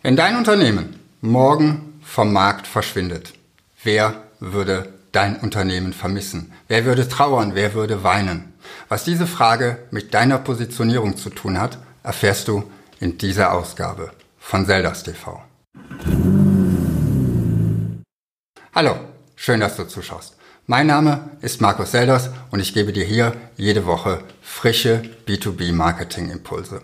Wenn dein Unternehmen morgen vom Markt verschwindet, wer würde dein Unternehmen vermissen? Wer würde trauern? Wer würde weinen? Was diese Frage mit deiner Positionierung zu tun hat, erfährst du in dieser Ausgabe von Zeldas TV. Hallo, schön, dass du zuschaust. Mein Name ist Markus Selders und ich gebe dir hier jede Woche frische B2B-Marketing-Impulse.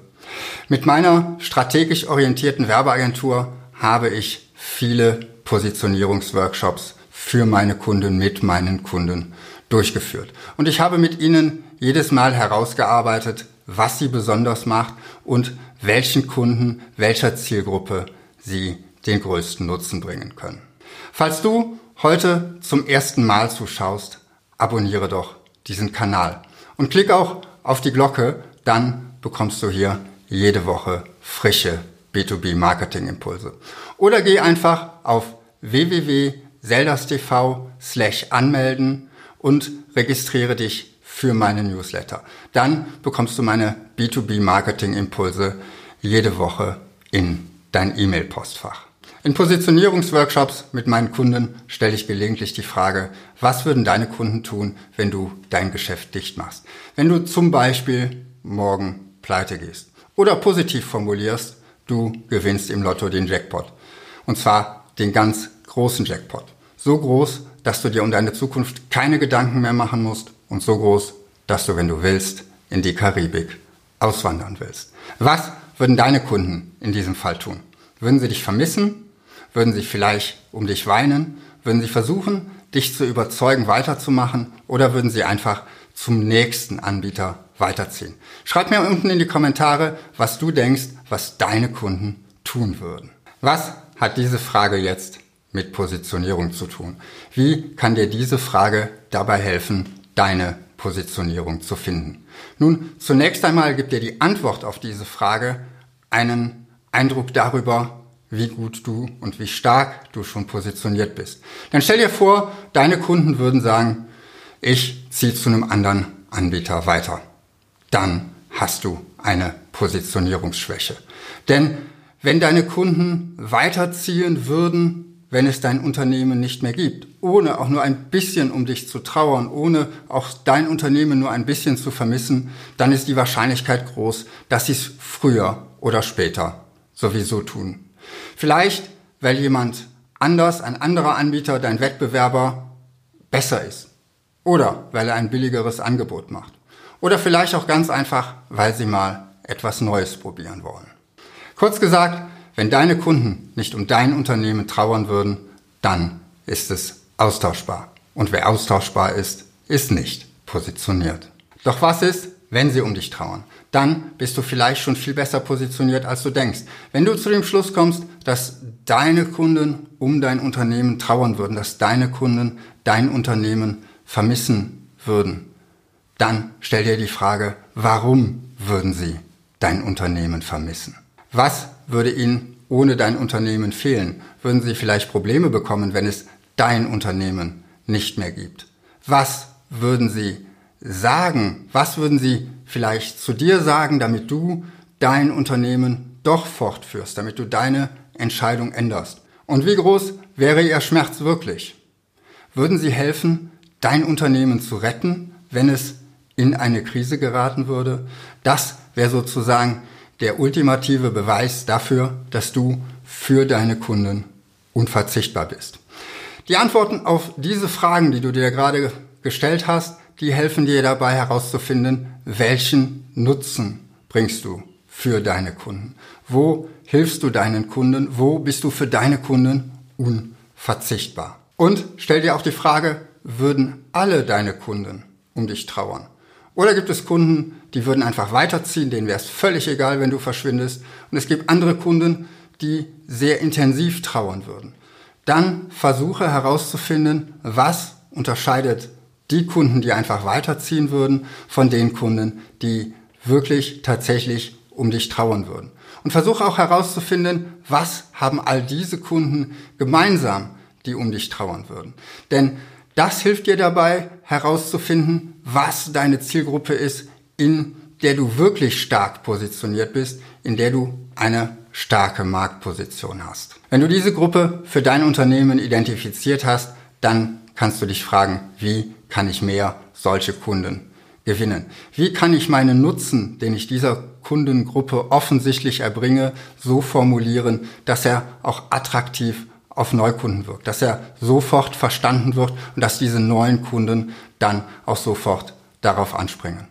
Mit meiner strategisch orientierten Werbeagentur habe ich viele Positionierungsworkshops für meine Kunden, mit meinen Kunden durchgeführt. Und ich habe mit ihnen jedes Mal herausgearbeitet, was sie besonders macht und welchen Kunden, welcher Zielgruppe sie den größten Nutzen bringen können. Falls du heute zum ersten Mal zuschaust, abonniere doch diesen Kanal und klick auch auf die Glocke, dann bekommst du hier jede Woche frische B2B Marketing Impulse. Oder geh einfach auf www.seldas.tv slash anmelden und registriere dich für meine Newsletter. Dann bekommst du meine B2B Marketing Impulse jede Woche in dein E-Mail-Postfach. In Positionierungsworkshops mit meinen Kunden stelle ich gelegentlich die Frage, was würden deine Kunden tun, wenn du dein Geschäft dicht machst? Wenn du zum Beispiel morgen pleite gehst. Oder positiv formulierst, du gewinnst im Lotto den Jackpot. Und zwar den ganz großen Jackpot. So groß, dass du dir um deine Zukunft keine Gedanken mehr machen musst und so groß, dass du, wenn du willst, in die Karibik auswandern willst. Was würden deine Kunden in diesem Fall tun? Würden sie dich vermissen? Würden sie vielleicht um dich weinen? Würden sie versuchen, dich zu überzeugen, weiterzumachen? Oder würden sie einfach zum nächsten Anbieter weiterziehen? Schreib mir unten in die Kommentare, was du denkst, was deine Kunden tun würden. Was hat diese Frage jetzt mit Positionierung zu tun? Wie kann dir diese Frage dabei helfen, deine Positionierung zu finden? Nun, zunächst einmal gibt dir die Antwort auf diese Frage einen Eindruck darüber, wie gut du und wie stark du schon positioniert bist. Dann stell dir vor, deine Kunden würden sagen, ich ziehe zu einem anderen Anbieter weiter. Dann hast du eine Positionierungsschwäche. Denn wenn deine Kunden weiterziehen würden, wenn es dein Unternehmen nicht mehr gibt, ohne auch nur ein bisschen um dich zu trauern, ohne auch dein Unternehmen nur ein bisschen zu vermissen, dann ist die Wahrscheinlichkeit groß, dass sie es früher oder später sowieso tun. Vielleicht, weil jemand anders, ein anderer Anbieter, dein Wettbewerber, besser ist. Oder weil er ein billigeres Angebot macht. Oder vielleicht auch ganz einfach, weil sie mal etwas Neues probieren wollen. Kurz gesagt, wenn deine Kunden nicht um dein Unternehmen trauern würden, dann ist es austauschbar. Und wer austauschbar ist, ist nicht positioniert. Doch was ist, wenn sie um dich trauern? Dann bist du vielleicht schon viel besser positioniert, als du denkst. Wenn du zu dem Schluss kommst, dass deine Kunden um dein Unternehmen trauern würden, dass deine Kunden dein Unternehmen vermissen würden, dann stell dir die Frage, warum würden sie dein Unternehmen vermissen? Was würde ihnen ohne dein Unternehmen fehlen? Würden sie vielleicht Probleme bekommen, wenn es dein Unternehmen nicht mehr gibt? Was würden sie sagen? Was würden sie vielleicht zu dir sagen, damit du dein Unternehmen doch fortführst, damit du deine Entscheidung änderst? Und wie groß wäre ihr Schmerz wirklich? Würden sie helfen, dein Unternehmen zu retten, wenn es in eine Krise geraten würde? Das wäre sozusagen der ultimative Beweis dafür, dass du für deine Kunden unverzichtbar bist. Die Antworten auf diese Fragen, die du dir gerade gestellt hast, die helfen dir dabei herauszufinden, welchen Nutzen bringst du für deine Kunden. Wo hilfst du deinen Kunden? Wo bist du für deine Kunden unverzichtbar? Und stell dir auch die Frage, würden alle deine Kunden um dich trauern? Oder gibt es Kunden, die würden einfach weiterziehen, denen wäre es völlig egal, wenn du verschwindest. Und es gibt andere Kunden, die sehr intensiv trauern würden. Dann versuche herauszufinden, was unterscheidet die Kunden, die einfach weiterziehen würden, von den Kunden, die wirklich tatsächlich um dich trauern würden. Und versuche auch herauszufinden, was haben all diese Kunden gemeinsam, die um dich trauern würden. Denn das hilft dir dabei herauszufinden, was deine Zielgruppe ist, in der du wirklich stark positioniert bist, in der du eine starke Marktposition hast. Wenn du diese Gruppe für dein Unternehmen identifiziert hast, dann kannst du dich fragen, wie kann ich mehr solche Kunden gewinnen? Wie kann ich meinen Nutzen, den ich dieser Kundengruppe offensichtlich erbringe, so formulieren, dass er auch attraktiv auf Neukunden wirkt, dass er sofort verstanden wird und dass diese neuen Kunden dann auch sofort darauf anspringen.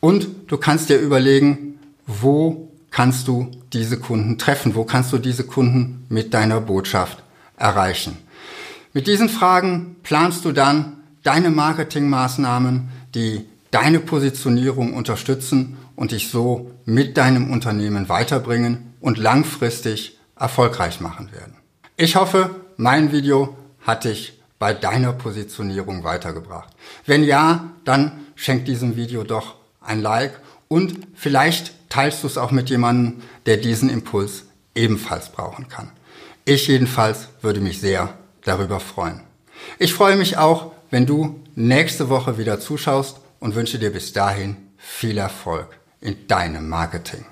Und du kannst dir überlegen, wo kannst du diese Kunden treffen, wo kannst du diese Kunden mit deiner Botschaft erreichen. Mit diesen Fragen planst du dann deine Marketingmaßnahmen, die deine Positionierung unterstützen und dich so mit deinem Unternehmen weiterbringen und langfristig erfolgreich machen werden. Ich hoffe, mein Video hat dich bei deiner Positionierung weitergebracht. Wenn ja, dann schenk diesem Video doch ein Like und vielleicht teilst du es auch mit jemandem, der diesen Impuls ebenfalls brauchen kann. Ich jedenfalls würde mich sehr darüber freuen. Ich freue mich auch, wenn du nächste Woche wieder zuschaust und wünsche dir bis dahin viel Erfolg in deinem Marketing.